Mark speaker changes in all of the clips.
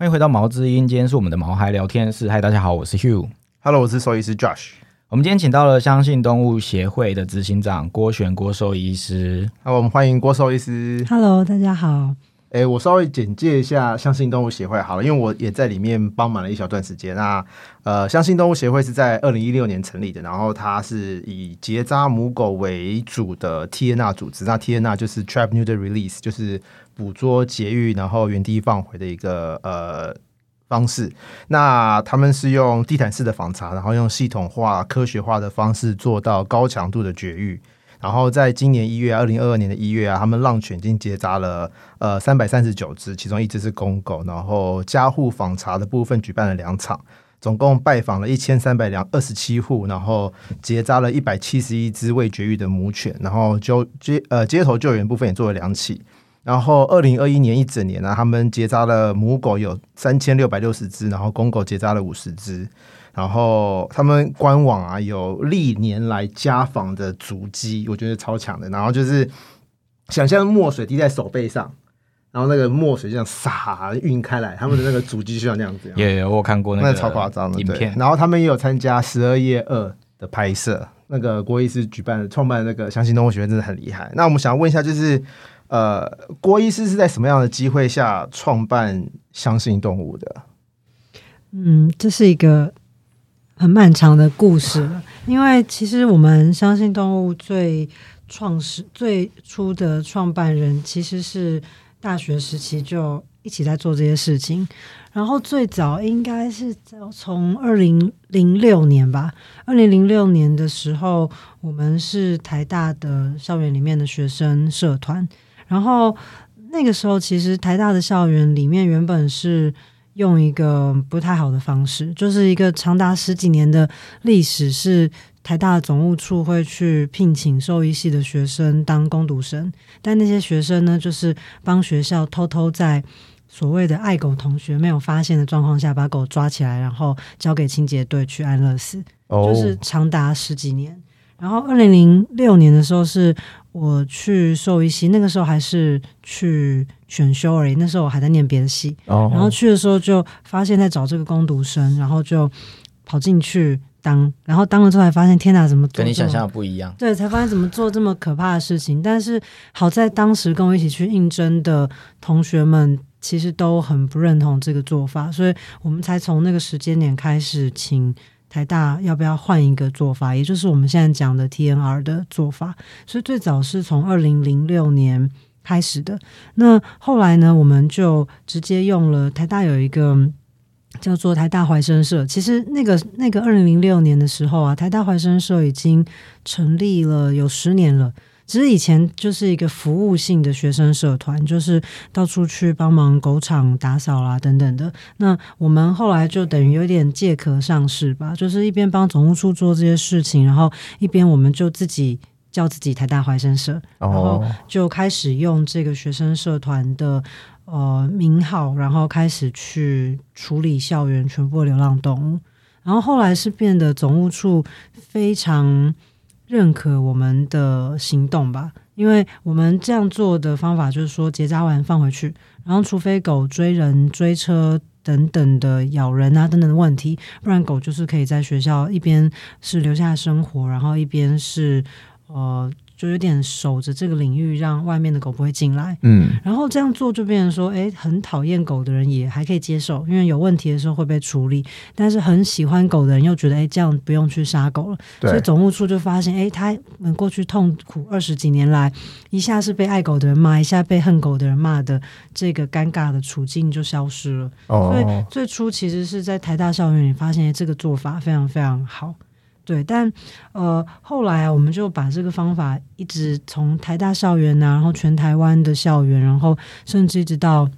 Speaker 1: 欢迎回到毛之音，今天是我们的毛孩聊天室。嗨，大家好，我是 Hugh。
Speaker 2: Hello，我是兽医师 Josh。
Speaker 1: 我们今天请到了相信动物协会的执行长郭璇郭兽医师。
Speaker 2: 好，我们欢迎郭兽医师。
Speaker 3: Hello，大家好。
Speaker 2: 诶，我稍微简介一下相信动物协会好了，因为我也在里面帮忙了一小段时间。那呃，相信动物协会是在二零一六年成立的，然后它是以结扎母狗为主的 TNR 组织。那 TNR 就是 Trap Neuter Release，就是捕捉、节育，然后原地放回的一个呃方式。那他们是用地毯式的访查，然后用系统化、科学化的方式做到高强度的绝育。然后在今年一月，二零二二年的一月啊，他们浪犬已经结扎了呃三百三十九只，其中一只是公狗。然后家户访查的部分举办了两场，总共拜访了一千三百两二十七户，然后结扎了一百七十一只未绝育的母犬，然后就街呃街头救援部分也做了两起。然后，二零二一年一整年呢、他们结扎了母狗有三千六百六十只，然后公狗结扎了五十只。然后他们官网啊有历年来家访的足迹，我觉得超强的。然后就是想象墨水滴在手背上，然后那个墨水这样洒晕开来，他们的那个足迹就像那样子。
Speaker 1: 也、我有看过那个
Speaker 2: 那超夸张的
Speaker 1: 影片。
Speaker 2: 然后他们也有参加十二夜二的拍摄，那个郭医师举办的创办那个相信动物学院真的很厉害。那我们想问一下，就是呃，郭医师是在什么样的机会下创办相信动物的？
Speaker 3: 嗯，这是一个很漫长的故事了，因为其实我们相信动物最创始最初的创办人其实是大学时期就一起在做这些事情，然后最早应该是从二零零六年吧，二零零六年的时候，我们是台大的校园里面的学生社团，然后那个时候其实台大的校园里面原本是。用一个不太好的方式，就是一个长达十几年的历史，是台大的总务处会去聘请兽医系的学生当攻读生，但那些学生呢，就是帮学校偷偷在所谓的爱狗同学没有发现的状况下，把狗抓起来，然后交给清洁队去安乐死，
Speaker 2: 哦
Speaker 3: 就是长达十几年。然后二零零六年的时候，是我去兽医系，那个时候还是去选修而已，那时候我还在念别的系。
Speaker 2: 哦
Speaker 3: 然后去的时候就发现在找这个攻读生，然后就跑进去当，然后当了之后才发现，天哪，怎么
Speaker 1: 跟你想象的不一样。
Speaker 3: 对，才发现怎么做这么可怕的事情。但是好在当时跟我一起去应征的同学们，其实都很不认同这个做法，所以我们才从那个时间点开始，请台大要不要换一个做法，也就是我们现在讲的 TNR 的做法。所以最早是从二零零六年开始的。那后来呢，我们就直接用了台大有一个。叫做台大怀生社，其实那个那个二零零六年的时候啊，台大怀生社已经成立了有十年了。只是以前就是一个服务性的学生社团，就是到处去帮忙狗场打扫啦等等的。那我们后来就等于有点借壳上市吧，就是一边帮总务处做这些事情，然后一边我们就自己叫自己台大怀生社，然后
Speaker 2: 哦
Speaker 3: 就开始用这个学生社团的呃名号，然后开始去处理校园全部的流浪动物。然后后来是变得总务处非常认可我们的行动吧，因为我们这样做的方法就是说结扎完放回去，然后除非狗追人、追车等等的咬人啊等等的问题，不然狗就是可以在学校一边是留下生活，然后一边是呃就有点守着这个领域，让外面的狗不会进来。
Speaker 2: 嗯
Speaker 3: 然后这样做就变成说，诶，很讨厌狗的人也还可以接受，因为有问题的时候会被处理；但是很喜欢狗的人又觉得，诶，这样不用去杀狗了。所以总务处就发现，诶，他们过去痛苦二十几年来，一下是被爱狗的人骂，一下被恨狗的人骂的这个尴尬的处境就消失了。所以
Speaker 2: 哦
Speaker 3: 最初其实是在台大校园里发现诶这个做法非常非常好，对。但呃后来啊，我们就把这个方法一直从台大校园啊，然后全台湾的校园，然后甚至一直到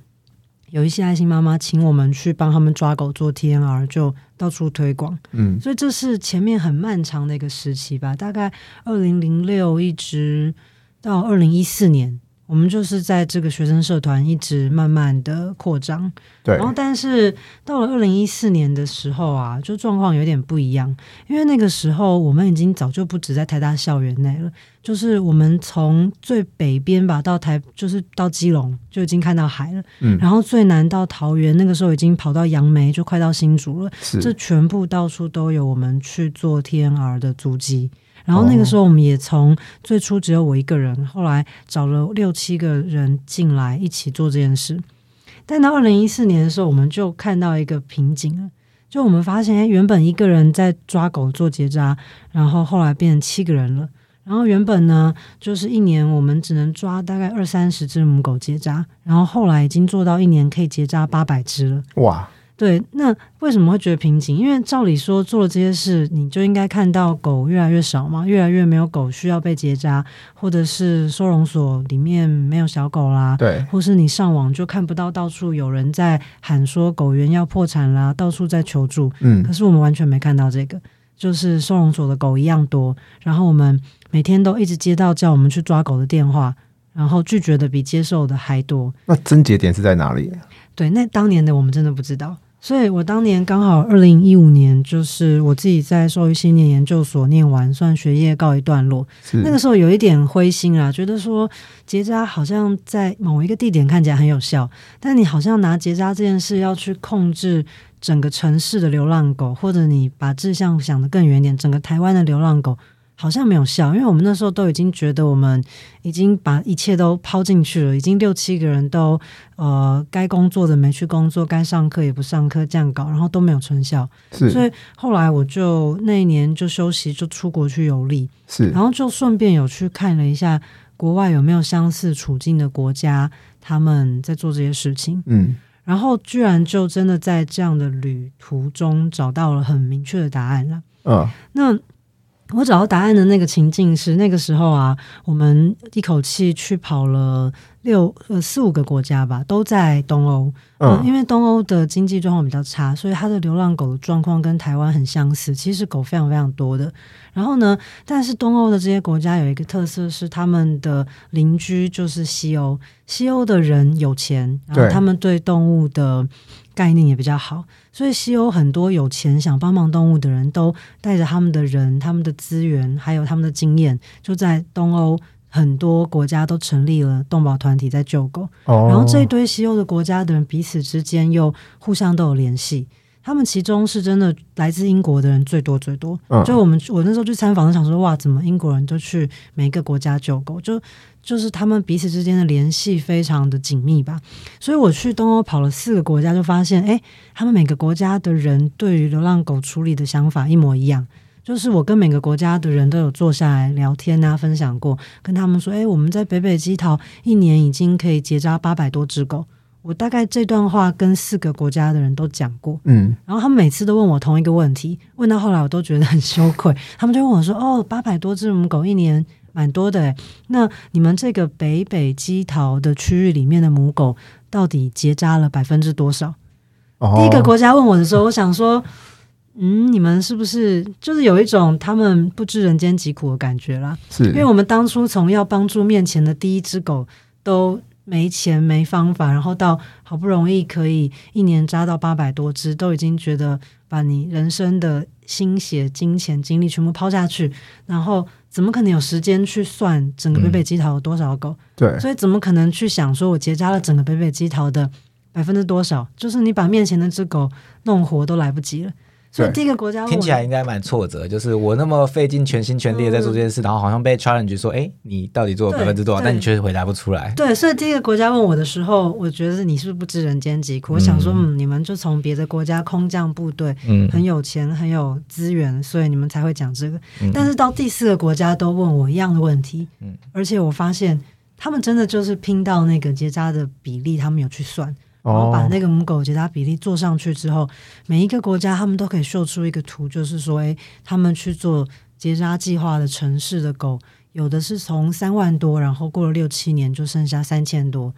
Speaker 3: 有一些爱心妈妈请我们去帮他们抓狗做 TNR，就到处推广。
Speaker 2: 嗯
Speaker 3: 所以这是前面很漫长的一个时期吧，大概二零零六一直到二零一四年，我们就是在这个学生社团一直慢慢的扩张。
Speaker 2: 对
Speaker 3: 然后，但是到了二零一四年的时候啊，就状况有点不一样，因为那个时候我们已经早就不止在台大校园内了，就是我们从最北边吧到台，就是到基隆就已经看到海了，
Speaker 2: 嗯
Speaker 3: 然后最南到桃园，那个时候已经跑到杨梅，就快到新竹了。这全部到处都有我们去做 TNR 的足迹。然后那个时候，我们也从最初只有我一个人，后来找了六七个人进来一起做这件事。但到二零一四年的时候，我们就看到一个瓶颈了，就我们发现，哎，原本一个人在抓狗做结扎，然后后来变成七个人了。然后原本呢，就是一年我们只能抓大概二三十只母狗结扎，然后后来已经做到一年可以结扎八百只了。
Speaker 2: 哇，
Speaker 3: 对，那为什么会觉得瓶颈？因为照理说做了这些事，你就应该看到狗越来越少嘛，越来越没有狗需要被结扎，或者是收容所里面没有小狗啦，
Speaker 2: 对，
Speaker 3: 或是你上网就看不到到处有人在喊说狗园要破产啦，到处在求助。
Speaker 2: 嗯
Speaker 3: 可是我们完全没看到这个，就是收容所的狗一样多，然后我们每天都一直接到叫我们去抓狗的电话，然后拒绝的比接受的还多。
Speaker 2: 那症结点是在哪里？
Speaker 3: 对，那当年的我们真的不知道，所以我当年刚好二零一五年，就是我自己在兽医系念研究所念完，算学业告一段落。那个时候有一点灰心啊，觉得说结扎好像在某一个地点看起来很有效，但你好像拿结扎这件事要去控制整个城市的流浪狗，或者你把志向想得更远一点，整个台湾的流浪狗。好像没有效，因为我们那时候都已经觉得我们已经把一切都抛进去了，已经六七个人都呃该工作的没去工作，该上课也不上课，这样搞，然后都没有成效。所以后来我就那一年就休息，就出国去游历，
Speaker 2: 是
Speaker 3: 然后就顺便有去看了一下国外有没有相似处境的国家，他们在做这些事情。
Speaker 2: 嗯
Speaker 3: 然后居然就真的在这样的旅途中找到了很明确的答案了。
Speaker 2: 嗯
Speaker 3: 那我找到答案的那个情境是，那个时候啊，我们一口气去跑了六呃四五个国家吧，都在东欧。嗯，
Speaker 2: 嗯
Speaker 3: 因为东欧的经济状况比较差，所以它的流浪狗的状况跟台湾很相似。其实狗非常非常多的。然后呢，但是东欧的这些国家有一个特色是，他们的邻居就是西欧，西欧的人有钱，然后他们对动物的概念也比较好，所以西欧很多有钱想帮忙动物的人都带着他们的人、他们的资源，还有他们的经验，就在东欧。很多国家都成立了动保团体在救狗，
Speaker 2: 哦，
Speaker 3: 然后这一堆西欧的国家的人彼此之间又互相都有联系。他们其中是真的来自英国的人最多最多。
Speaker 2: 嗯
Speaker 3: 就我们我那时候去参访，就想说哇，怎么英国人都去每一个国家救狗？就就是他们彼此之间的联系非常的紧密吧。所以我去东欧跑了四个国家，就发现哎，他们每个国家的人对于流浪狗处理的想法一模一样。就是我跟每个国家的人都有坐下来聊天啊，分享过，跟他们说，哎，我们在北北基桃一年已经可以结扎八百多只狗。我大概这段话跟四个国家的人都讲过，
Speaker 2: 嗯
Speaker 3: 然后他们每次都问我同一个问题，问到后来我都觉得很羞愧。他们就问我说：“哦，八百多只母狗一年蛮多的诶，那你们这个北北基桃的区域里面的母狗到底结扎了百分之多少？”
Speaker 2: 哦
Speaker 3: 第一个国家问我的时候，我想说，嗯，你们是不是就是有一种他们不知人间疾苦的感觉啦？
Speaker 2: 是
Speaker 3: 因为我们当初从要帮助面前的第一只狗都没钱没方法，然后到好不容易可以一年扎到八百多只，都已经觉得把你人生的心血、金钱、精力全部抛下去，然后怎么可能有时间去算整个北北基桃有多少狗？
Speaker 2: 对
Speaker 3: 所以怎么可能去想说我结扎了整个北北基桃的百分之多少？就是你把面前那只狗弄活都来不及了。所以第一个国家
Speaker 1: 听起来应该蛮挫折，就是我那么费尽全心全力的在做这件事，然后好像被 challenge 说，哎，你到底做了百分之多少？但你确实回答不出来。
Speaker 3: 对，所以第一个国家问我的时候，我觉得你是不是不知人间疾苦？我想说，嗯，你们就从别的国家空降部队，
Speaker 1: 嗯
Speaker 3: 很有钱，很有资源，所以你们才会讲这个。
Speaker 1: 嗯
Speaker 3: 但是到第四个国家都问我一样的问题，
Speaker 1: 嗯
Speaker 3: 而且我发现他们真的就是拼到那个结扎的比例，他们有去算，然后把
Speaker 2: 哦
Speaker 3: 那个母狗结扎比例做上去之后，每一个国家他们都可以秀出一个图，就是说，诶，他们去做结扎计划的城市的狗，有的是从三万多，然后过了六七年就剩下三千多，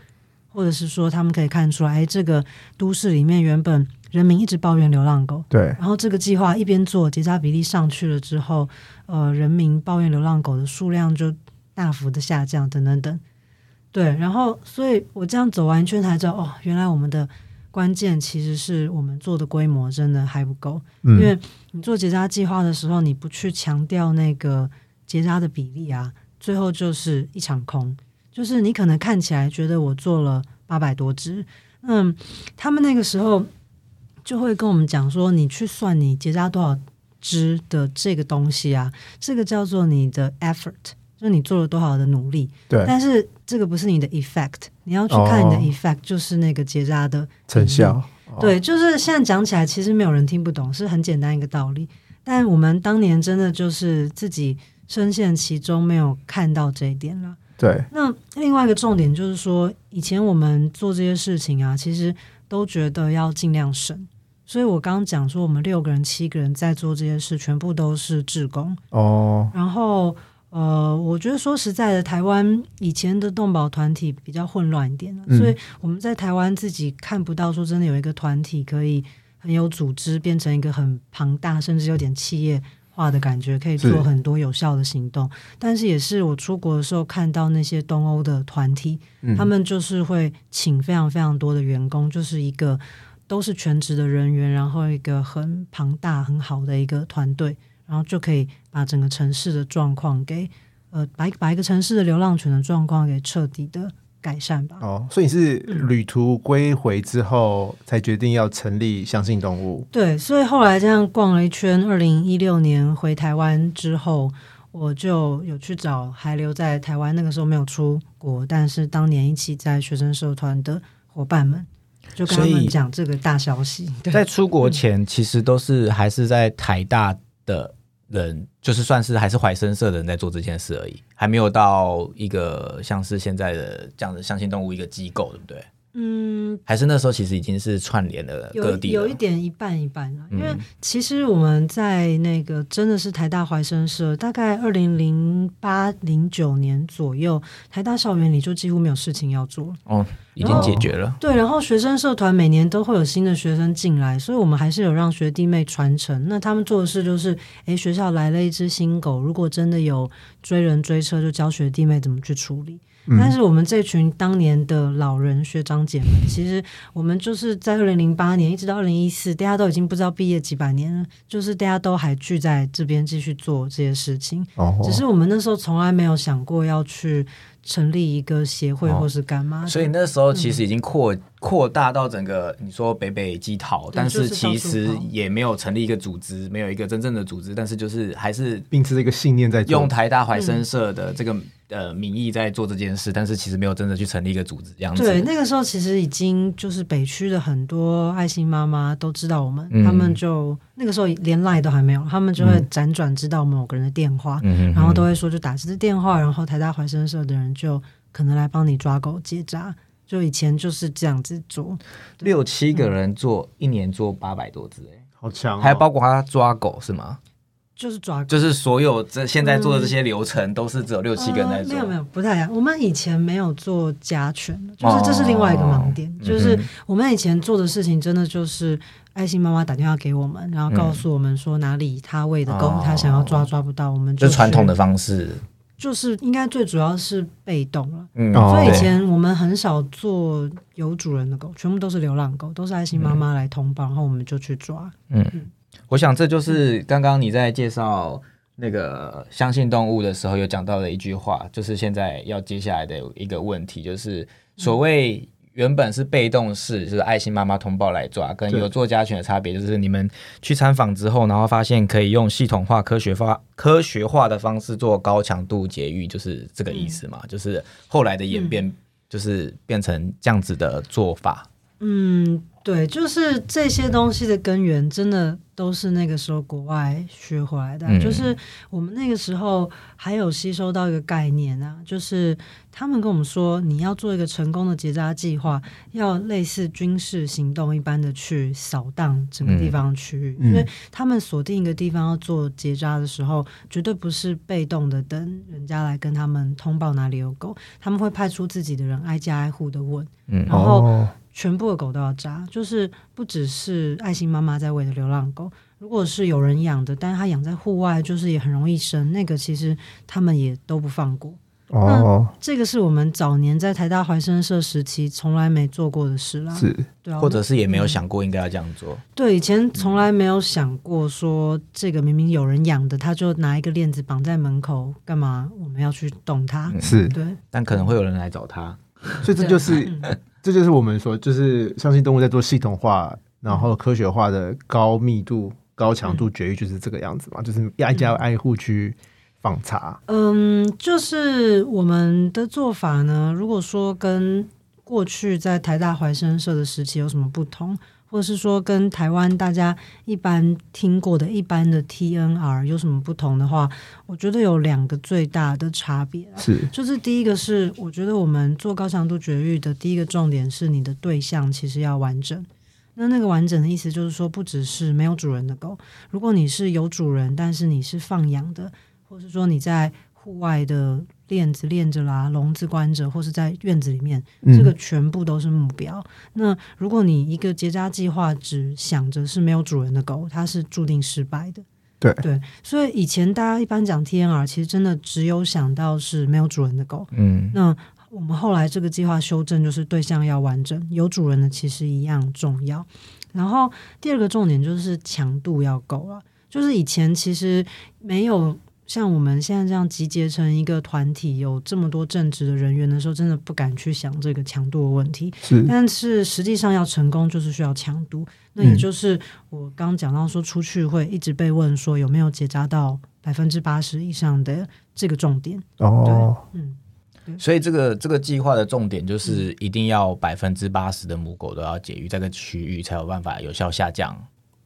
Speaker 3: 或者是说他们可以看出来，诶，这个都市里面原本人民一直抱怨流浪狗。
Speaker 2: 对
Speaker 3: 然后这个计划一边做，结扎比例上去了之后，呃，人民抱怨流浪狗的数量就大幅的下降，等等等。对，然后所以我这样走完一圈才知道，哦，原来我们的关键其实是我们做的规模真的还不够，
Speaker 2: 嗯
Speaker 3: 因为你做结扎计划的时候，你不去强调那个结扎的比例啊，最后就是一场空。就是你可能看起来觉得我做了八百多只，嗯，他们那个时候就会跟我们讲说，你去算你结扎多少只的这个东西啊，这个叫做你的 effort，就你做了多少的努力。
Speaker 2: 对
Speaker 3: 但是这个不是你的 effect，你要去看你的
Speaker 2: 哦
Speaker 3: effect，就是那个结扎的
Speaker 2: 成效。哦
Speaker 3: 对，就是现在讲起来，其实没有人听不懂，是很简单一个道理。但我们当年真的就是自己深陷其中，没有看到这一点了。
Speaker 2: 对，
Speaker 3: 那另外一个重点就是说，以前我们做这些事情啊，其实都觉得要尽量省。所以我刚刚讲说，我们六个人、七个人在做这些事，全部都是志工。
Speaker 2: 哦，
Speaker 3: 然后呃，我觉得说实在的，台湾以前的动保团体比较混乱一点、所以我们在台湾自己看不到说真的有一个团体可以很有组织，变成一个很庞大，甚至有点企业化的感觉，可以做很多有效的行动。但是也是我出国的时候看到那些东欧的团体，
Speaker 2: 嗯。
Speaker 3: 他们就是会请非常非常多的员工，就是一个都是全职的人员，然后一个很庞大很好的一个团队，然后就可以把整个城市的状况给呃把一把一个城市的流浪犬的状况给彻底的改善吧。
Speaker 2: 哦，所以你是
Speaker 3: 嗯
Speaker 2: 旅途归回之后才决定要成立相信动物。
Speaker 3: 对，所以后来这样逛了一圈，二零一六年回台湾之后，我就有去找还留在台湾，那个时候没有出国，但是当年一起在学生社团的伙伴们，就跟他们讲这个大消息。对，
Speaker 1: 在出国前，其实都是还是在台大的人，就是算是还是怀深色的人在做这件事而已，还没有到一个像是现在的这样的相信动物一个机构，对不对？
Speaker 3: 嗯，
Speaker 1: 还是那时候其实已经是串联了各
Speaker 3: 有
Speaker 1: 地了
Speaker 3: 有一点一半一半了，因为
Speaker 1: 嗯
Speaker 3: 其实我们在那个真的是台大怀生社，大概二零零八零九年左右，台大校园里就几乎没有事情要做了。
Speaker 1: 哦，已经解决了。
Speaker 3: 对，然后学生社团每年都会有新的学生进来，所以我们还是有让学弟妹传承。那他们做的事就是，诶，学校来了一只新狗，如果真的有追人追车，就教学弟妹怎么去处理。
Speaker 2: 嗯。
Speaker 3: 但是我们这群当年的老人学长姐们，其实我们就是在二零零八年一直到二零一四，大家都已经不知道毕业几百年了，就是大家都还聚在这边继续做这些事情。
Speaker 2: 哦，
Speaker 3: 只是我们那时候从来没有想过要去成立一个协会
Speaker 1: 哦。
Speaker 3: 或是干嘛的。
Speaker 1: 所以那时候其实已经扩扩大到整个你说北北基桃，但
Speaker 3: 是是
Speaker 1: 其实也没有成立一个组织，没有一个真正的组织，但是就是还是
Speaker 2: 秉持着一个信念在
Speaker 1: 用台大怀生社的这个、呃名义在做这件事，但是其实没有真的去成立一个组织这样子。
Speaker 3: 对，那个时候其实已经就是北区的很多爱心妈妈都知道我们，
Speaker 1: 嗯
Speaker 3: 他们就那个时候连赖都还没有，他们就会辗转知道某个人的电话，然后都会说就打这支电话，然后台大怀生社的人就可能来帮你抓狗结扎。就以前就是这样子做，
Speaker 1: 六七个人做、一年做八百多只、欸，
Speaker 2: 好强哦，
Speaker 1: 还包括他抓狗是吗？
Speaker 3: 就是抓狗。
Speaker 1: 就是所有这现在做的这些流程都是只有六七个人在做，
Speaker 3: 呃没有没有不太一样。我们以前没有做家犬，就是这是另外一个盲点，
Speaker 1: 哦
Speaker 3: 就是
Speaker 1: 嗯
Speaker 3: 我们以前做的事情真的就是爱心妈妈打电话给我们，然后告诉我们说哪里她喂的狗，
Speaker 1: 哦
Speaker 3: 她想要抓抓不到，我们就
Speaker 1: 就传统的，方式。
Speaker 3: 就是应该最主要是被动了。
Speaker 1: 嗯，
Speaker 2: 哦
Speaker 3: 所以以前我们很少做有主人的狗，全部都是流浪狗，都是爱心妈妈来通报，然后我们就去抓。
Speaker 1: 我想这就是刚刚你在介绍那个相信动物的时候有讲到的一句话，就是现在要接下来的一个问题，就是所谓原本是被动式，就是爱心妈妈通报来抓，跟有做家犬的差别，就是你们去参访之后，然后发现可以用系统化、科学化、科学化的方式做高强度节育，就是这个意思嘛？就是后来的演变，就是变成这样子的做法。
Speaker 3: 嗯，对，就是这些东西的根源，真的都是那个时候国外学回来的啊。
Speaker 1: 嗯
Speaker 3: 就是我们那个时候还有吸收到一个概念啊，就是他们跟我们说，你要做一个成功的结扎计划，要类似军事行动一般的去扫荡整个地方区域，
Speaker 2: 嗯
Speaker 3: 因为他们锁定一个地方要做结扎的时候，绝对不是被动的等人家来跟他们通报哪里有狗，他们会派出自己的人挨家挨户的问。
Speaker 1: 嗯
Speaker 3: 然后
Speaker 2: 哦
Speaker 3: 全部的狗都要扎，就是不只是爱心妈妈在喂的流浪狗，如果是有人养的，但是它养在户外，就是也很容易生，那个其实他们也都不放过。
Speaker 2: 哦，
Speaker 3: 这个是我们早年在台大怀生社时期从来没做过的事啦。
Speaker 2: 是
Speaker 3: 对啊，
Speaker 1: 或者是也没有想过应该要这样做。
Speaker 3: 对以前从来没有想过说这个明明有人养的，他就拿一个链子绑在门口，干嘛我们要去动它？
Speaker 1: 嗯
Speaker 2: 是，
Speaker 3: 对，
Speaker 1: 但可能会有人来找他。
Speaker 2: 所以这就是这就是我们说，就是相信动物在做系统化，然后科学化的高密度、高强度绝育，就是这个样子嘛，就是挨家挨户去访查。
Speaker 3: 嗯，就是我们的做法呢，如果说跟过去在台大怀生社的时期有什么不同，或者是说跟台湾大家一般听过的一般的 TNR 有什么不同的话，我觉得有两个最大的差别啊。
Speaker 2: 是
Speaker 3: 就是第一个是，我觉得我们做高强度绝育的第一个重点是你的对象其实要完整。那那个完整的意思就是说，不只是没有主人的狗，如果你是有主人，但是你是放养的，或是说你在户外的链子链着啦、笼子关着，或是在院子里面，
Speaker 2: 嗯
Speaker 3: 这个全部都是目标。那如果你一个结扎计划只想着是没有主人的狗，它是注定失败的。
Speaker 2: 对
Speaker 3: 对，所以以前大家一般讲 TNR，其实真的只有想到是没有主人的狗。
Speaker 1: 嗯，
Speaker 3: 那我们后来这个计划修正，就是对象要完整，有主人的其实一样重要。然后第二个重点就是强度要够了，就是以前其实没有像我们现在这样集结成一个团体，有这么多正职的人员的时候，真的不敢去想这个强度的问题。
Speaker 2: 是
Speaker 3: 但是实际上要成功，就是需要强度。那也就是我刚讲到说，出去会一直被问说有没有结扎到百分之八十以上的这个重点。
Speaker 2: 哦，
Speaker 3: 嗯，
Speaker 1: 所以这个这个计划的重点就是一定要百分之八十的母狗都要解育，这个区域才有办法有效下降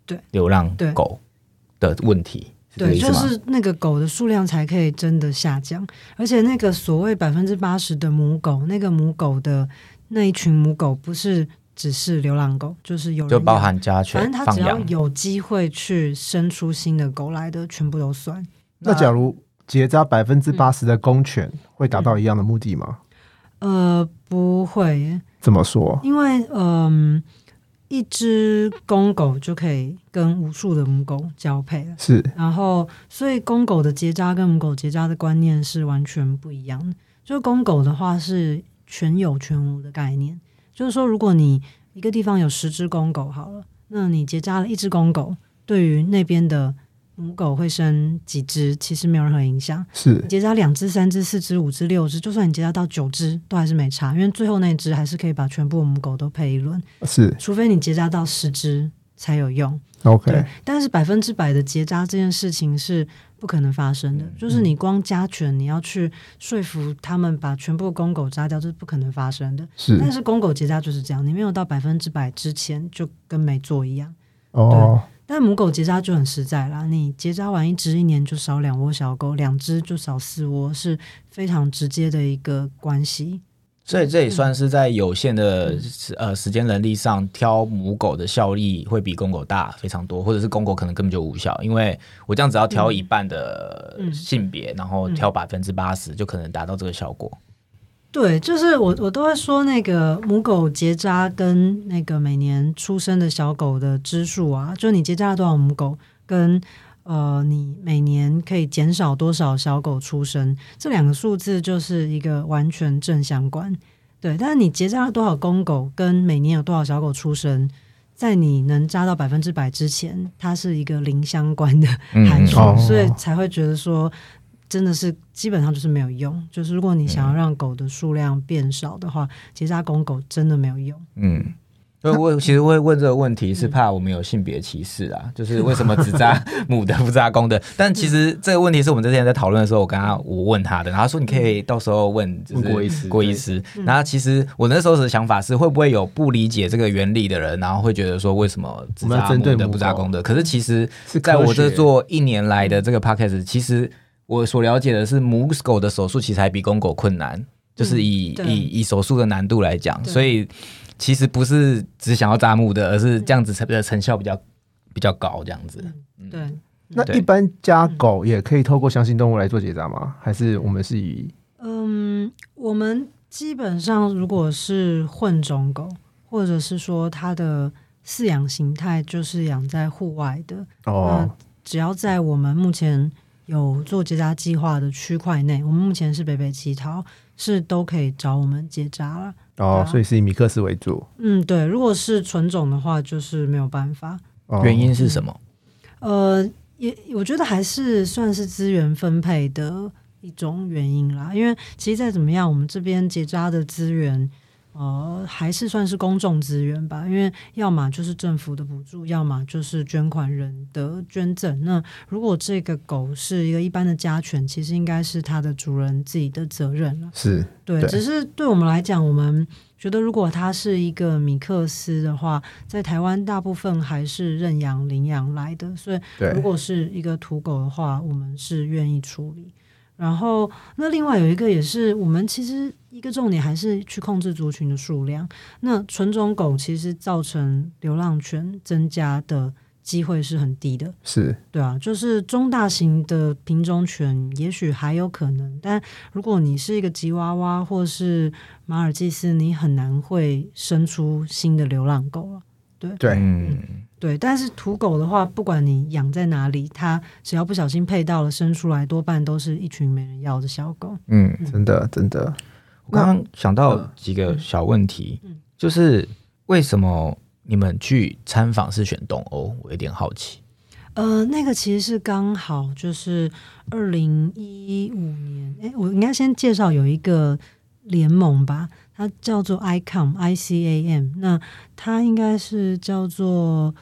Speaker 3: 对
Speaker 1: 流浪狗的问题，
Speaker 3: 对，就？是那个狗的数量才可以真的下降，而且那个所谓百分之八十的母狗，那个母狗的那一群母狗不是只是流浪狗，就是有
Speaker 1: 就包含家犬
Speaker 3: 反正它。只要有机会去生出新的狗来的，全部都算。
Speaker 2: 那假如结扎百分之八十的公犬，会达到一样的目的吗？
Speaker 3: 呃，不会，
Speaker 2: 怎么说？
Speaker 3: 因为嗯、一只公狗就可以跟无数的母狗交配了。
Speaker 2: 是
Speaker 3: 然后，所以公狗的结扎跟母狗结扎的观念是完全不一样的。就公狗的话是全有全无的概念，就是说，如果你一个地方有十只公狗好了，那你结扎了一只公狗，对于那边的母狗会生几只，其实没有任何影响。
Speaker 2: 是
Speaker 3: 你结扎两只、三只、四只、五只、六只，就算你结扎到九只，都还是没差，因为最后那只还是可以把全部母狗都配一轮，
Speaker 2: 是
Speaker 3: 除非你结扎到十只才有用。
Speaker 2: ，OK，
Speaker 3: 但是百分之百的结扎这件事情是不可能发生的，就是你光加权，你要去说服他们把全部公狗扎掉，这是不可能发生的。
Speaker 2: 是
Speaker 3: 但是公狗结扎就是这样，你没有到百分之百之前就跟没做一样。
Speaker 2: 哦，
Speaker 3: 但母狗结扎就很实在啦，你结扎完一只，一年就少两窝小狗，两只就少四窝，是非常直接的一个关系。
Speaker 1: 所以这也算是在有限的时呃时间能力上，挑母狗的效力会比公狗大非常多，或者是公狗可能根本就无效，因为我这样只要挑一半的
Speaker 3: 嗯。
Speaker 1: 性别，然后挑百分之八十，就可能达到这个效果。
Speaker 3: 对，就是我我都会说那个母狗结扎跟那个每年出生的小狗的只数啊，就你结扎了多少母狗，跟呃你每年可以减少多少小狗出生，这两个数字就是一个完全正相关。对，但是你结扎了多少公狗，跟每年有多少小狗出生，在你能扎到百分之百之前，它是一个零相关的 函数，
Speaker 2: 哦
Speaker 3: 所以才会觉得说，真的是基本上就是没有用。就是如果你想要让狗的数量变少的话，结扎公狗真的没有用。
Speaker 1: 嗯，所以我其实会问这个问题，是怕我们有性别歧视啊，就是为什么只扎母的不扎公的？但其实这个问题是我们之前在讨论的时候，我跟他我问他的，然后说你可以到时候问就是
Speaker 2: 问郭医师
Speaker 1: 郭医师。然后其实我那时候的想法是，会不会有不理解这个原理的人，然后会觉得说为什么只扎母的不扎公的？可是其实
Speaker 2: 是
Speaker 1: 在我这做一年来的这个 podcast，其实我所了解的是母狗的手术其实还比公狗困难，就是以、
Speaker 3: 对。
Speaker 1: 以以手术的难度来讲，所以其实不是只想要扎木的，而是这样子成的成效比较比较高，这样子。
Speaker 3: 对，
Speaker 1: 对
Speaker 2: 那一般家狗也可以透过相信动物来做结扎吗？还是我们是以
Speaker 3: 嗯，我们基本上如果是混种狗，或者是说它的饲养形态就是养在户外的，
Speaker 2: 哦。
Speaker 3: 只要在我们目前有做结扎计划的区块内，我们目前是北北基桃，是都可以找我们结扎了。
Speaker 2: 哦，
Speaker 3: 啊
Speaker 2: 所以是以米克斯为主。
Speaker 3: 嗯，对，如果是纯种的话，就是没有办法。
Speaker 2: 哦
Speaker 1: 原因是什么？
Speaker 3: 呃，也我觉得还是算是资源分配的一种原因啦。因为其实再怎么样，我们这边结扎的资源，呃，还是算是公众资源吧。因为要么就是政府的补助，要么就是捐款人的捐赠。那如果这个狗是一个一般的家犬，其实应该是它的主人自己的责任了。
Speaker 2: 是
Speaker 3: 对，
Speaker 2: 对
Speaker 3: 只是对我们来讲，我们觉得如果它是一个米克斯的话，在台湾大部分还是认养领养来的，所以如果是一个土狗的话，我们是愿意处理。然后，那另外有一个也是，我们其实一个重点还是去控制族群的数量。那纯种狗其实造成流浪犬增加的机会是很低的。
Speaker 2: 是
Speaker 3: 对啊，就是中大型的品种犬，也许还有可能，但如果你是一个吉娃娃或是马尔济斯，你很难会生出新的流浪狗了。
Speaker 2: 对，
Speaker 1: 嗯，
Speaker 3: 对，但是土狗的话，不管你养在哪里，它只要不小心配到了，生出来多半都是一群没人要的小狗。
Speaker 1: 嗯，
Speaker 2: 真的真的
Speaker 1: 我刚刚想到几个小问题，
Speaker 3: 嗯
Speaker 1: 就是为什么你们去参访是选东欧？我有点好奇。
Speaker 3: 呃，那个其实是刚好就是二零一五年，哎，我应该先介绍有一个联盟吧，它叫做 ICAM I C A M，那它应该是叫做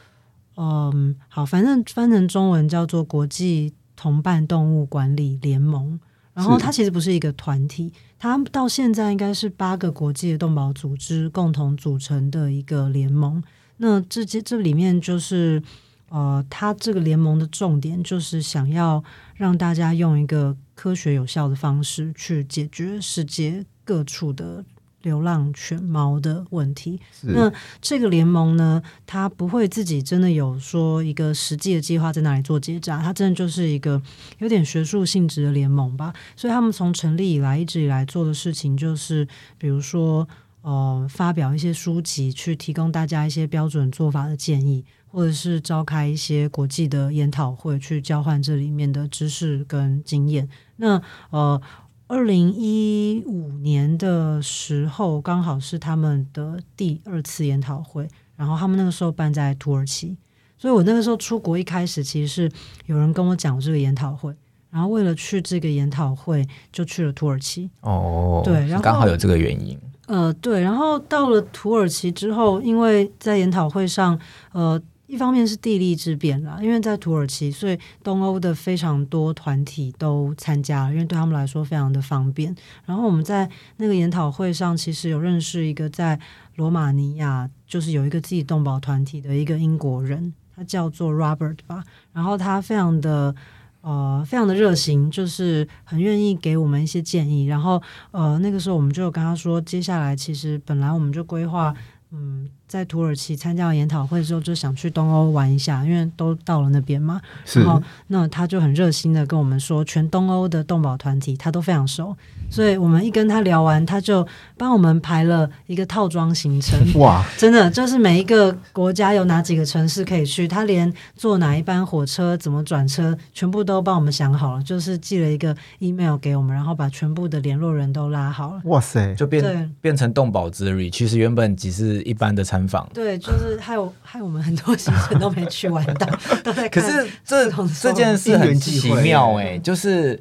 Speaker 3: 嗯，好，反正翻成中文叫做国际同伴动物管理联盟。然后它其实不是一个团体，它到现在应该是八个国际的动保组织共同组成的一个联盟。那这这这里面就是呃，它这个联盟的重点就是想要让大家用一个科学有效的方式去解决世界各处的流浪犬猫的问题。那这个联盟呢，它不会自己真的有说一个实际的计划在哪里做结扎，它真的就是一个有点学术性质的联盟吧。所以他们从成立以来一直以来做的事情，就是比如说呃，发表一些书籍，去提供大家一些标准做法的建议，或者是召开一些国际的研讨会，去交换这里面的知识跟经验。那呃。二零一五年的时候，刚好是他们的第二次研讨会，然后他们那个时候办在土耳其，所以我那个时候出国一开始其实是有人跟我讲这个研讨会，然后为了去这个研讨会就去了土耳其。
Speaker 1: 哦，
Speaker 3: 对然后
Speaker 1: 刚好有这个原因。
Speaker 3: 呃，对，然后到了土耳其之后，因为在研讨会上，呃，一方面是地利之便啦，因为在土耳其，所以东欧的非常多团体都参加了，因为对他们来说非常的方便。然后我们在那个研讨会上，其实有认识一个在罗马尼亚，就是有一个自己动保团体的一个英国人，他叫做 Robert 吧，然后他非常的。呃，非常的热心，就是很愿意给我们一些建议。然后，呃，那个时候我们就有跟他说，接下来其实本来我们就规划，嗯，在土耳其参加完研讨会之后，就想去东欧玩一下，因为都到了那边嘛。
Speaker 2: 是
Speaker 3: 然后，那他就很热心的跟我们说，全东欧的动保团体他都非常熟，所以我们一跟他聊完，他就帮我们排了一个套装行程。
Speaker 2: 哇，
Speaker 3: 真的就是每一个国家有哪几个城市可以去，他连坐哪一班火车、怎么转车，全部都帮我们想好了，就是寄了一个 email 给我们，然后把全部的联络人都拉好了。
Speaker 2: 哇塞，
Speaker 1: 就
Speaker 3: 对
Speaker 1: 变变成动保之旅，其实原本只是一般的参访。
Speaker 3: 对，就是害我害我们很多行程都没去完到，都 在
Speaker 1: 可。是这这件事很奇妙哎、就是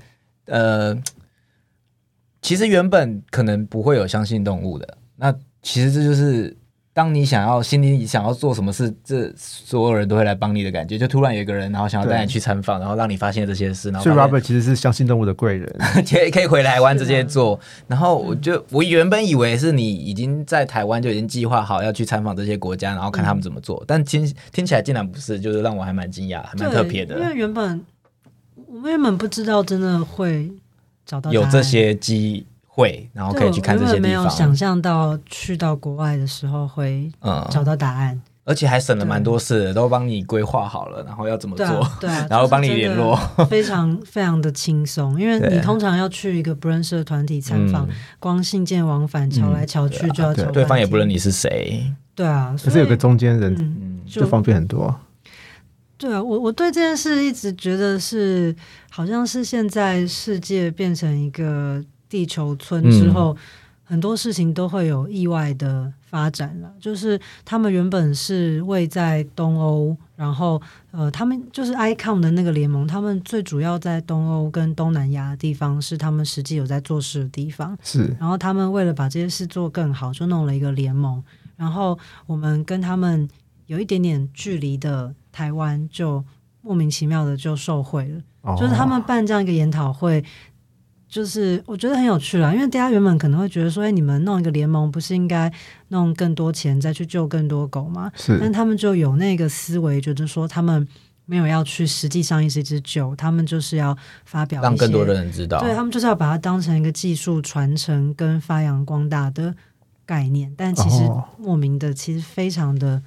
Speaker 1: 呃，其实原本可能不会有相信动物的，那其实这就是当你想要心里想要做什么事，这所有人都会来帮你的感觉。就突然有一个人，然后想要带你去参访，然后让你发现这些事，然后
Speaker 2: 所以 Robert 其实是相信动物的贵人，
Speaker 1: 可以可以回台湾直接做。然后我就我原本以为是你已经在台湾就已经计划好要去参访这些国家，然后看他们怎么做，但听听起来竟然不是，就是让我还蛮惊讶，还蛮特别的。
Speaker 3: 因为原本我们原本不知道真的会找到
Speaker 1: 有这些机会，然后可以去看这些地
Speaker 3: 有想，象到去到国外的时候会
Speaker 1: 嗯，
Speaker 3: 找到答案。
Speaker 1: 而且还省了蛮多事的，都帮你规划好了，然后要怎么做，
Speaker 3: 对啊，对啊，
Speaker 1: 然后帮你联络，
Speaker 3: 非常非常的轻松，因为你通常要去一个不认识的团体参访，
Speaker 1: 嗯。
Speaker 3: 光信件往返，瞧来瞧去就要
Speaker 2: 对
Speaker 1: 方也不认。你是谁，
Speaker 3: 对啊，
Speaker 2: 可是有个中间人
Speaker 3: 嗯，
Speaker 1: 嗯，
Speaker 3: 就
Speaker 2: 就方便很多。
Speaker 3: 对啊，我我对这件事一直觉得是，好像是现在世界变成一个地球村之后，很多事情都会有意外的发展了。就是他们原本是位在东欧，然后呃，他们就是 ICOM 的那个联盟，他们最主要在东欧跟东南亚的地方是他们实际有在做事的地方。
Speaker 2: 是，
Speaker 3: 然后他们为了把这些事做更好，就弄了一个联盟。然后我们跟他们有一点点距离的台湾，就莫名其妙的就受贿了。
Speaker 2: 哦
Speaker 3: 就是他们办这样一个研讨会，就是我觉得很有趣啦。因为大家原本可能会觉得说，哎，你们弄一个联盟，不是应该弄更多钱再去救更多狗吗？
Speaker 2: 是但
Speaker 3: 他们就有那个思维，觉得说他们没有要去实际上一直一直救，他们就是要发表
Speaker 1: 让更多的人知道。
Speaker 3: 对他们就是要把它当成一个技术传承跟发扬光大的概念，但其实
Speaker 2: 哦
Speaker 3: 莫名的其实非常的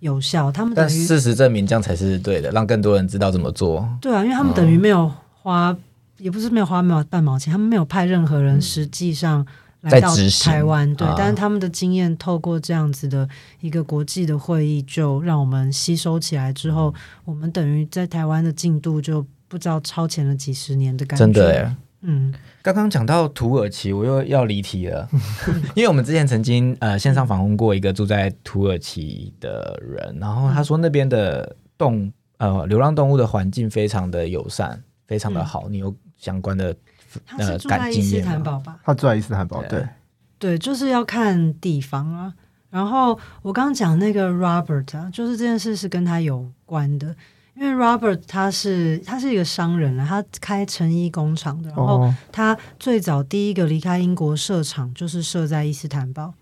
Speaker 3: 有效。他们
Speaker 1: 但
Speaker 3: 等于
Speaker 1: 事实证明，这样才是对的，让更多人知道怎么做。
Speaker 3: 对啊，因为他们等于没有花，也不是没有花没有半毛钱，他们没有派任何人实际上来到
Speaker 1: 在执行
Speaker 3: 台湾，对，
Speaker 1: 啊
Speaker 3: 但是他们的经验透过这样子的一个国际的会议，就让我们吸收起来之后，我们等于在台湾的进度就不知道超前了几十年的感觉。
Speaker 1: 真的耶！
Speaker 3: 嗯，
Speaker 1: 刚刚讲到土耳其，我又要离题了，因为我们之前曾经呃线上访问过一个住在土耳其的人，然后他说那边的动呃流浪动物的环境非常的友善，非常的好。你有相关的
Speaker 3: 他是
Speaker 1: 呃
Speaker 3: 住在伊斯
Speaker 1: 感经验吗？
Speaker 3: 坦堡吧？
Speaker 2: 他住在伊斯坦堡，
Speaker 1: 对
Speaker 2: 对，
Speaker 3: 就是要看地方啊。然后我刚刚讲那个 Robert 啊，就是这件事是跟他有关的，因为 Robert 他是他是一个商人啊，他开成衣工厂的，然后
Speaker 2: 哦，
Speaker 3: 他最早第一个离开英国设厂就是设在伊斯坦堡，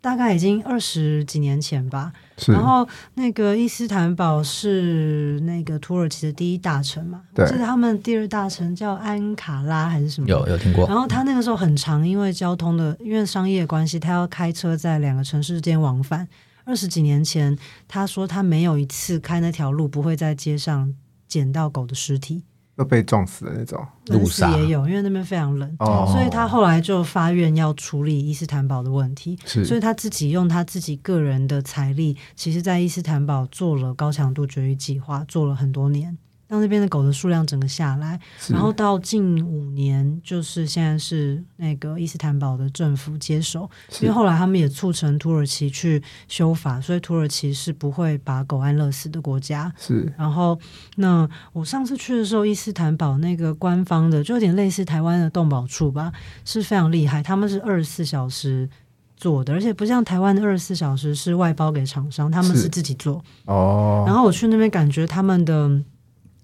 Speaker 3: 大概已经二十几年前吧。然后那个伊斯坦堡是那个土耳其的第一大城嘛，我
Speaker 2: 对
Speaker 3: 记得他们第二大城叫安卡拉还是什么？
Speaker 1: 有有听过？
Speaker 3: 然后他那个时候很长，因为交通的，因为商业关系，他要开车在两个城市之间往返。二十几年前，他说他没有一次开那条路不会在街上捡到狗的尸体，
Speaker 2: 都被撞死的那种。
Speaker 3: 冷死
Speaker 1: 路杀
Speaker 3: 也有，因为那边非常冷，
Speaker 2: 哦，
Speaker 3: 所以他后来就发愿要处理伊斯坦堡的问题。
Speaker 2: 是
Speaker 3: 所以他自己用他自己个人的财力，其实在伊斯坦堡做了高强度绝育计划，做了很多年，让那边的狗的数量整个下来。然后到近五年，就是现在是那个伊斯坦堡的政府接手，因为后来他们也促成土耳其去修法，所以土耳其是不会把狗安乐死的国家。
Speaker 2: 是
Speaker 3: 然后，那我上次去的时候，伊斯坦堡那个官方的，就有点类似台湾的动保处吧，是非常厉害，他们是二十四小时。做的，而且不像台湾的二十四小时是外包给厂商，他们
Speaker 2: 是
Speaker 3: 是自己做。
Speaker 2: 哦，
Speaker 3: 然后我去那边，感觉他们的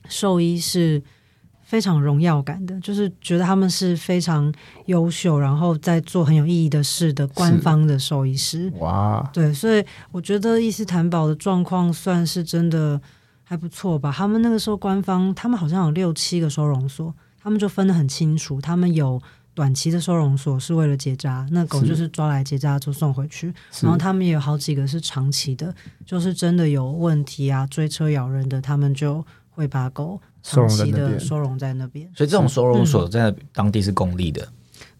Speaker 3: 兽医是非常荣耀感的，就是觉得他们是非常优秀，然后在做很有意义的事的官方的兽医师。
Speaker 2: 哇，
Speaker 3: 对，所以我觉得伊斯坦堡的状况算是真的还不错吧。他们那个时候官方，他们好像有六七个收容所，他们就分得很清楚，他们有。短期的收容所是为了结扎，那狗就是抓来结扎就送回去。然后他们也有好几个是长期的，就是真的有问题啊，追车咬人的，他们就会把狗
Speaker 2: 收
Speaker 3: 长期的收容在那边。
Speaker 1: 所以这种收容所在当地是公立的，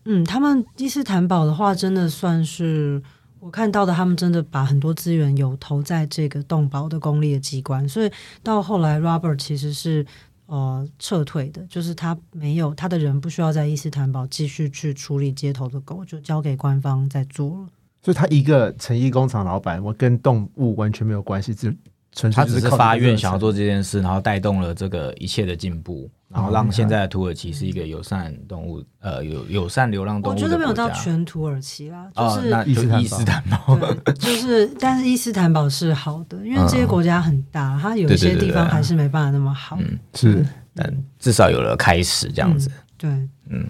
Speaker 3: 嗯，他们伊斯坦堡的话，真的算是我看到的，他们真的把很多资源有投在这个动保的公立的机关，所以到后来，Robert 其实是呃撤退的，就是他没有他的人不需要在伊斯坦堡继续去处理街头的狗，就交给官方在做了。
Speaker 2: 所以他一个成衣工厂老板，我跟动物完全没有关系，只纯粹
Speaker 1: 他只是发愿想要做这件事，然后带动了这个一切的进步，然后让现在的土耳其是一个友善动物呃有友善流浪动物的国家。
Speaker 3: 觉得没有到全土耳其啦，就
Speaker 1: 哦，
Speaker 3: 是、
Speaker 1: 那就伊斯
Speaker 2: 伊斯
Speaker 1: 坦堡。
Speaker 3: 就是，但是伊斯坦堡是好的，因为这些国家很大，它有一些地方还是没办法那么好。
Speaker 1: 嗯，
Speaker 2: 是
Speaker 1: 但至少有了开始这样子。
Speaker 3: 对，嗯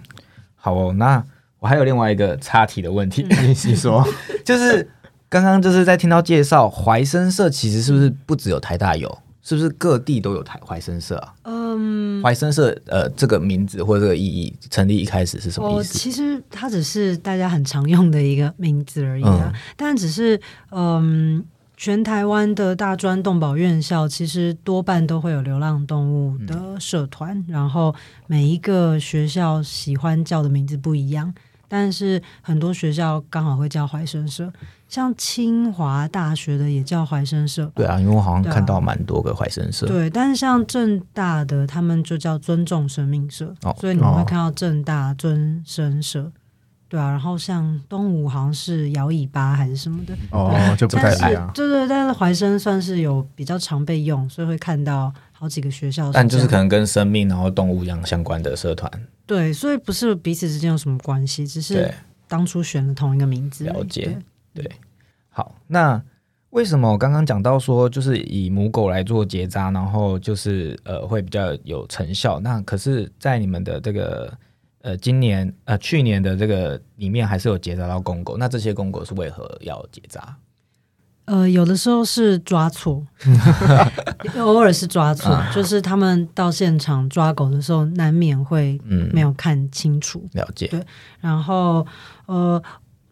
Speaker 1: 好哦，那我还有另外一个插题的问题，
Speaker 2: 你你说
Speaker 1: 就是刚刚就是在听到介绍怀生社，其实是不是不只有台大有？是不是各地都有台怀生社啊？
Speaker 3: 嗯，
Speaker 1: 怀生社呃这个名字或者这个意义成立一开始是什么
Speaker 3: 我
Speaker 1: 意思？
Speaker 3: 其实它只是大家很常用的一个名字而已啊，
Speaker 1: 嗯
Speaker 3: 但只是嗯。全台湾的大专动保院校其实多半都会有流浪动物的社团，然后每一个学校喜欢叫的名字不一样。但是很多学校刚好会叫怀生社，像清华大学的也叫怀生社。
Speaker 1: 对啊，因为我好像看到蛮多个怀生社。
Speaker 3: 对，但是像正大的他们就叫尊重生命社，
Speaker 1: 哦
Speaker 3: 所以你们会
Speaker 2: 哦
Speaker 3: 看到正大尊生社，对啊。然后像东吴好像是摇尾巴还是什么的，
Speaker 2: 哦，就不太一样。
Speaker 3: 对对，但是怀生算是有比较常被用，所以会看到好几个学校
Speaker 1: 但就是可能跟生命然后动物一样相关的社团。
Speaker 3: 对，所以不是彼此之间有什么关系，只是，当初选了同一个名字。
Speaker 1: 了解
Speaker 3: 对
Speaker 1: 好，那为什么我刚刚讲到说，就是以母狗来做结扎，然后就是呃会比较有成效？那可是，在你们的这个呃今年呃去年的这个里面，还是有结扎到公狗。那这些公狗是为何要结扎？
Speaker 3: 呃，有的时候是抓错，偶尔是抓错，
Speaker 1: 啊
Speaker 3: 就是他们到现场抓狗的时候，难免会
Speaker 1: 嗯，
Speaker 3: 没有看清楚。
Speaker 1: 了解。
Speaker 3: 对然后呃，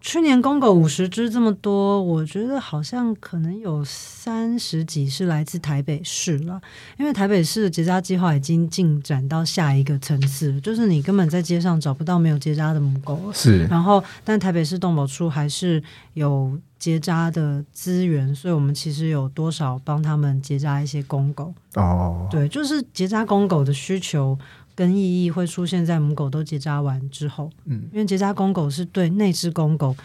Speaker 3: 去年公狗五十只这么多，我觉得好像可能有三十几是来自台北市了，因为台北市的结扎计划已经进展到下一个层次，就是你根本在街上找不到没有结扎的母狗了。
Speaker 2: 是
Speaker 3: 然后，但台北市动保处还是有结扎的资源，所以我们其实有多少帮他们结扎一些公狗。
Speaker 2: 哦，
Speaker 3: 对，就是结扎公狗的需求跟意义会出现在母狗都结扎完之后。
Speaker 2: 嗯，
Speaker 3: 因为结扎公狗是对那只公狗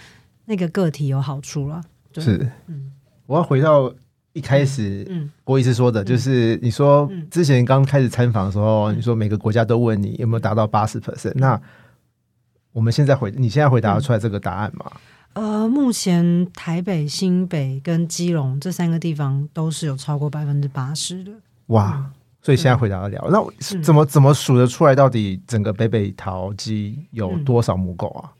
Speaker 3: 那个个体有好处了。
Speaker 2: 是。
Speaker 3: 嗯
Speaker 2: 我要回到一开始
Speaker 3: 嗯
Speaker 2: 郭医师说的，就是你说
Speaker 3: 嗯
Speaker 2: 之前刚开始参访的时候，你说每个国家都问你有没有达到八十 percent，那我们现在回，你现在回答得出来这个答案吗？
Speaker 3: 呃，目前台北、新北跟基隆这三个地方都是有超过百分之八十的。
Speaker 2: 哇，所以现在回答得了。那怎么怎么数得出来，到底整个北北桃机有多少母狗啊？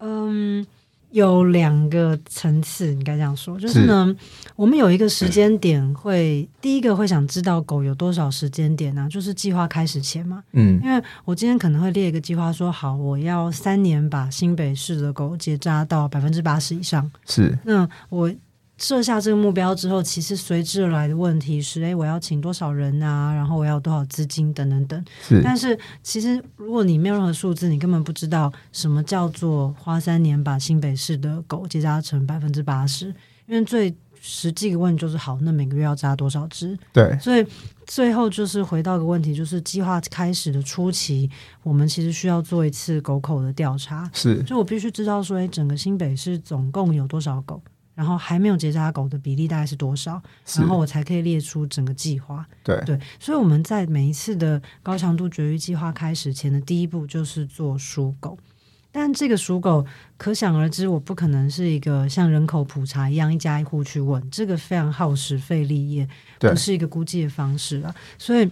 Speaker 3: 嗯，有两个层次，应该这样说，就是。呢，我们有一个时间点会，第一个会想知道狗有多少时间点呢、就是计划开始前嘛，
Speaker 2: 嗯，
Speaker 3: 因为我今天可能会列一个计划说，好，我要三年把新北市的狗结扎到百分之八十以上。
Speaker 2: 是。
Speaker 3: 那我设下这个目标之后，其实随之而来的问题是，诶，我要请多少人啊？然后我要多少资金等等等。
Speaker 2: 是
Speaker 3: 但是其实如果你没有任何数字，你根本不知道什么叫做花三年把新北市的狗结扎成百分之八十，因为最实际的问题就是，好，那每个月要扎多少只？
Speaker 2: 对，
Speaker 3: 所以最后就是回到一个问题，就是计划开始的初期，我们其实需要做一次狗口的调查，
Speaker 2: 是
Speaker 3: 就我必须知道说，诶，整个新北市总共有多少狗，然后还没有结扎狗的比例大概是多少，然后我才可以列出整个计划。
Speaker 2: 对
Speaker 3: 对，所以我们在每一次的高强度绝育计划开始前的第一步就是做属狗。但这个属狗，可想而知，我不可能是一个像人口普查一样一家一户去问，这个非常耗时费力也
Speaker 2: 对
Speaker 3: 不是一个估计的方式了。所以，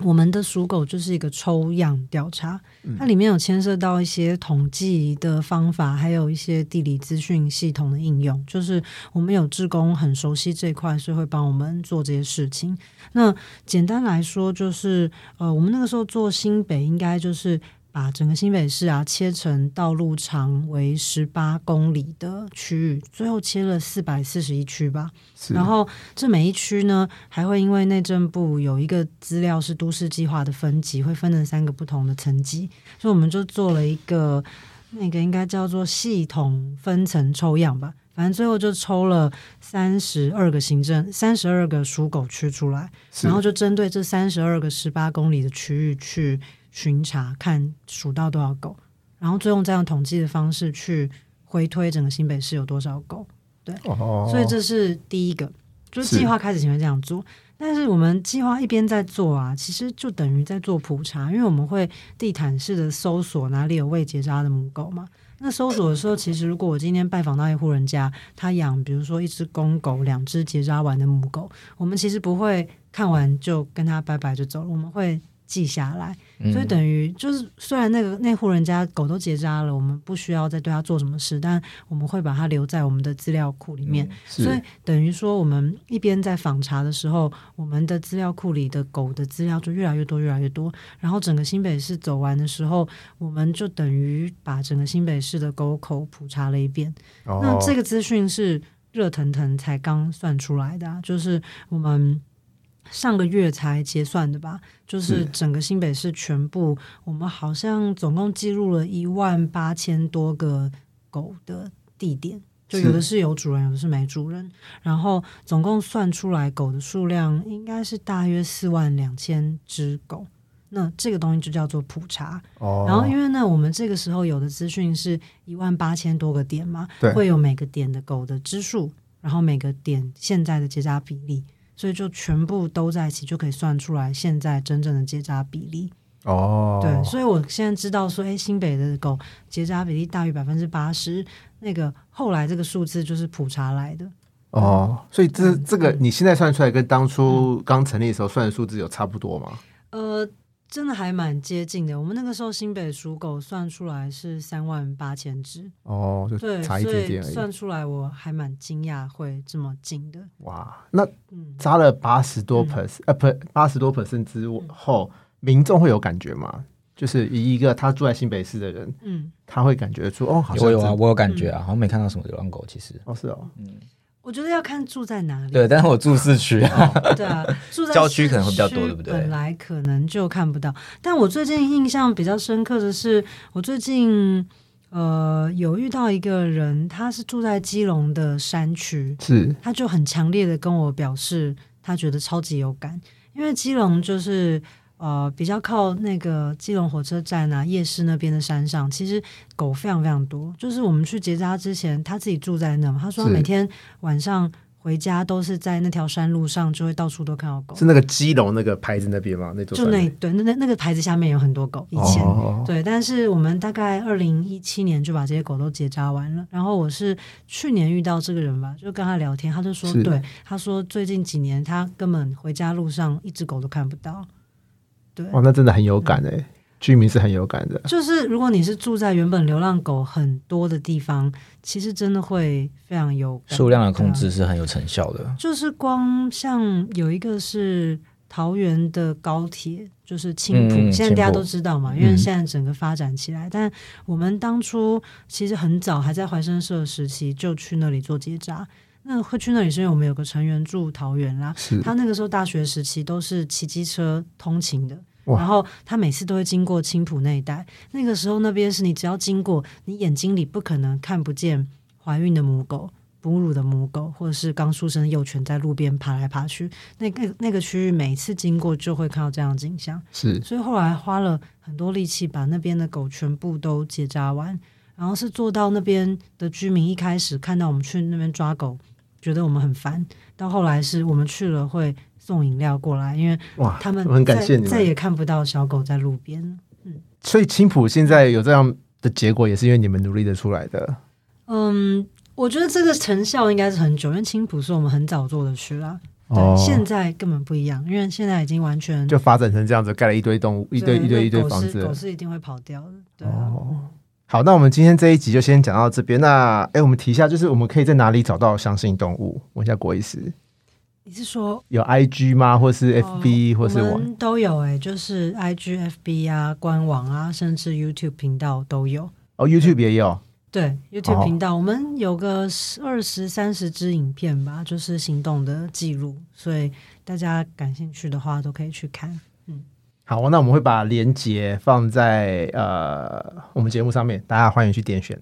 Speaker 3: 我们的属狗就是一个抽样调查，它里面有牵涉到一些统计的方法，还有一些地理资讯系统的应用。就是我们有志工很熟悉这一块，所以会帮我们做这些事情。那简单来说，就是呃，我们那个时候做新北，应该就是把整个新北市啊切成道路长为十八公里的区域，最后切了四百四十一区吧。然后这每一区呢，还会因为内政部有一个资料是都市计划的分级，会分成三个不同的层级，所以我们就做了一个那个应该叫做系统分层抽样吧。反正最后就抽了三十二个行政、三十二个属狗区出来，然后就针对这三十二个十八公里的区域去巡查，看数到多少狗，然后最后再用统计的方式去回推整个新北市有多少狗。
Speaker 2: 哦，
Speaker 3: 所以这是第一个，就是
Speaker 2: 是
Speaker 3: 计划开始前会这样做。但是我们计划一边在做啊，其实就等于在做普查，因为我们会地毯式的搜索哪里有未结扎的母狗嘛。那搜索的时候，其实如果我今天拜访到一户人家，他养比如说一只公狗、两只结扎完的母狗，我们其实不会看完就跟他拜拜就走了，我们会记下来。
Speaker 1: 嗯
Speaker 3: 所以等于就是，虽然那个那户人家狗都结扎了，我们不需要再对它做什么事，但我们会把它留在我们的资料库里面。
Speaker 2: 是
Speaker 3: 所以等于说，我们一边在访查的时候，我们的资料库里的狗的资料就越来越多，越来越多。然后整个新北市走完的时候，我们就等于把整个新北市的狗口普查了一遍。
Speaker 2: 哦
Speaker 3: 那这个资讯是热腾腾才刚算出来的、啊，就是我们上个月才结算的吧，就是
Speaker 2: 是
Speaker 3: 整个新北市全部，我们好像总共记录了一万八千多个狗的地点。就有的是有主人，有的是没主人，然后总共算出来狗的数量应该是大约四万两千只狗。那这个东西就叫做普查，
Speaker 2: 哦，
Speaker 3: 然后因为呢，我们这个时候有的资讯是一万八千多个点嘛
Speaker 2: 对，
Speaker 3: 会有每个点的狗的只数，然后每个点现在的结扎比例，所以就全部都在一起，就可以算出来现在真正的结扎比例。
Speaker 2: 哦，
Speaker 3: 对，所以我现在知道说，哎，新北的狗结扎比例大于百分之八十，那个后来这个数字就是普查来的。
Speaker 2: 哦，所以这
Speaker 3: 嗯
Speaker 2: 这个你现在算出来跟当初刚成立的时候算的数字有差不多吗？
Speaker 3: 呃，真的还蛮接近的。我们那个时候新北属狗算出来是三万八千只，
Speaker 2: 哦，就
Speaker 3: 对，
Speaker 2: 差一
Speaker 3: 所以
Speaker 2: 点点而已。
Speaker 3: 算出来我还蛮惊讶会这么近的。
Speaker 2: 哇，那
Speaker 3: 嗯，
Speaker 2: 扎了八十多 percent，、呃，不，八十多 percent 之后，民众会有感觉吗？就是以一个他住在新北市的人，
Speaker 3: 嗯，
Speaker 2: 他会感觉出哦，好像
Speaker 1: 有有啊，我有感觉啊，好像没看到什么流浪狗，其实。
Speaker 2: 哦是哦，
Speaker 3: 我觉得要看住在哪里。
Speaker 1: 对，但是我住市区啊，
Speaker 3: 对啊，住在
Speaker 1: 郊区可能会比较多对不对？
Speaker 3: 本来可能就看不到，但我最近印象比较深刻的是，我最近呃有遇到一个人，他是住在基隆的山区，
Speaker 2: 是。
Speaker 3: 他就很强烈的跟我表示，他觉得超级有感，因为基隆就是呃比较靠那个基隆火车站啊夜市那边的山上，其实狗非常非常多。就是我们去结扎之前，他自己住在那嘛，他说他每天晚上回家都是在那条山路上，就会到处都看到狗
Speaker 2: 是。那个基隆那个牌子那边吗？那座
Speaker 3: 就那对那那那个牌子下面有很多狗，以前、
Speaker 2: 哦，
Speaker 3: 对，但是我们大概二零一七年就把这些狗都结扎完了。然后我是去年遇到这个人吧，就跟他聊天，他就说，
Speaker 2: 是
Speaker 3: 对，他说最近几年他根本回家路上一只狗都看不到。对，
Speaker 2: 哦，那真的很有感哎，居民是很有感的。
Speaker 3: 就是如果你是住在原本流浪狗很多的地方，其实真的会非常有感
Speaker 1: 数量的控制是很有成效的。
Speaker 3: 就是光像有一个是桃园的高铁，就是青浦，
Speaker 1: 嗯
Speaker 3: 现在大家都知道嘛，因为
Speaker 2: 嗯
Speaker 3: 现在整个发展起来。但我们当初其实很早还在怀生社时期就去那里做结扎。那会去那里是因为我们有个成员住桃园啦，
Speaker 2: 是
Speaker 3: 他那个时候大学时期都是骑机车通勤的。然后他每次都会经过青浦那一带，那个时候那边是你只要经过，你眼睛里不可能看不见怀孕的母狗、哺乳的母狗，或者是刚出生的幼犬在路边爬来爬去。那个那个区域每次经过就会看到这样的景象，
Speaker 2: 是
Speaker 3: 所以后来花了很多力气把那边的狗全部都结扎完，然后是做到那边的居民一开始看到我们去那边抓狗，觉得我们很烦，到后来是我们去了会送饮料过来，因为
Speaker 2: 哇，
Speaker 3: 他们
Speaker 2: 我很感谢你们。
Speaker 3: 再也看不到小狗在路边了。
Speaker 2: 所以青浦现在有这样的结果，也是因为你们努力的出来的。
Speaker 3: 嗯，我觉得这个成效应该是很久，因为青浦是我们很早做的区啦。对，
Speaker 2: 哦
Speaker 3: 现在根本不一样，因为现在已经完全
Speaker 2: 就发展成这样子，盖了一堆动物，一堆一堆一堆房子了
Speaker 3: 狗。是一定会跑掉的。对啊，
Speaker 2: 哦，好，那我们今天这一集就先讲到这边。那哎，我们提一下，就是我们可以在哪里找到相信动物？问一下郭医师，
Speaker 3: 你是说
Speaker 2: 有 IG 吗？或是 FB，、或是
Speaker 3: 我们都有哎、就是 IG、FB 啊、官网啊，甚至 YouTube 频道都有。
Speaker 2: 哦，YouTube 也有。
Speaker 3: 对 YouTube
Speaker 2: 哦
Speaker 3: 频道，我们有个二十三十支影片吧，就是行动的记录，所以大家感兴趣的话都可以去看。
Speaker 2: 好，那我们会把链接放在呃我们节目上面，大家欢迎去点选。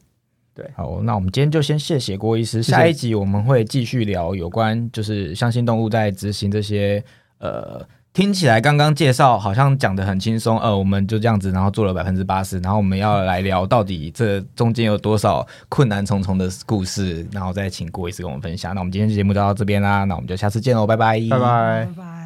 Speaker 1: 对好，那我们今天就先谢谢郭医师。
Speaker 2: 谢谢
Speaker 1: 下一集我们会继续聊有关就是相信动物在执行这些呃，听起来刚刚介绍好像讲的很轻松，呃，我们就这样子，然后做了百分之八十，然后我们要来聊到底这中间有多少困难重重的故事，然后再请郭医师跟我们分享。那我们今天节目就到这边啦，那我们就下次见喽，拜拜，
Speaker 2: 拜拜
Speaker 3: 拜拜。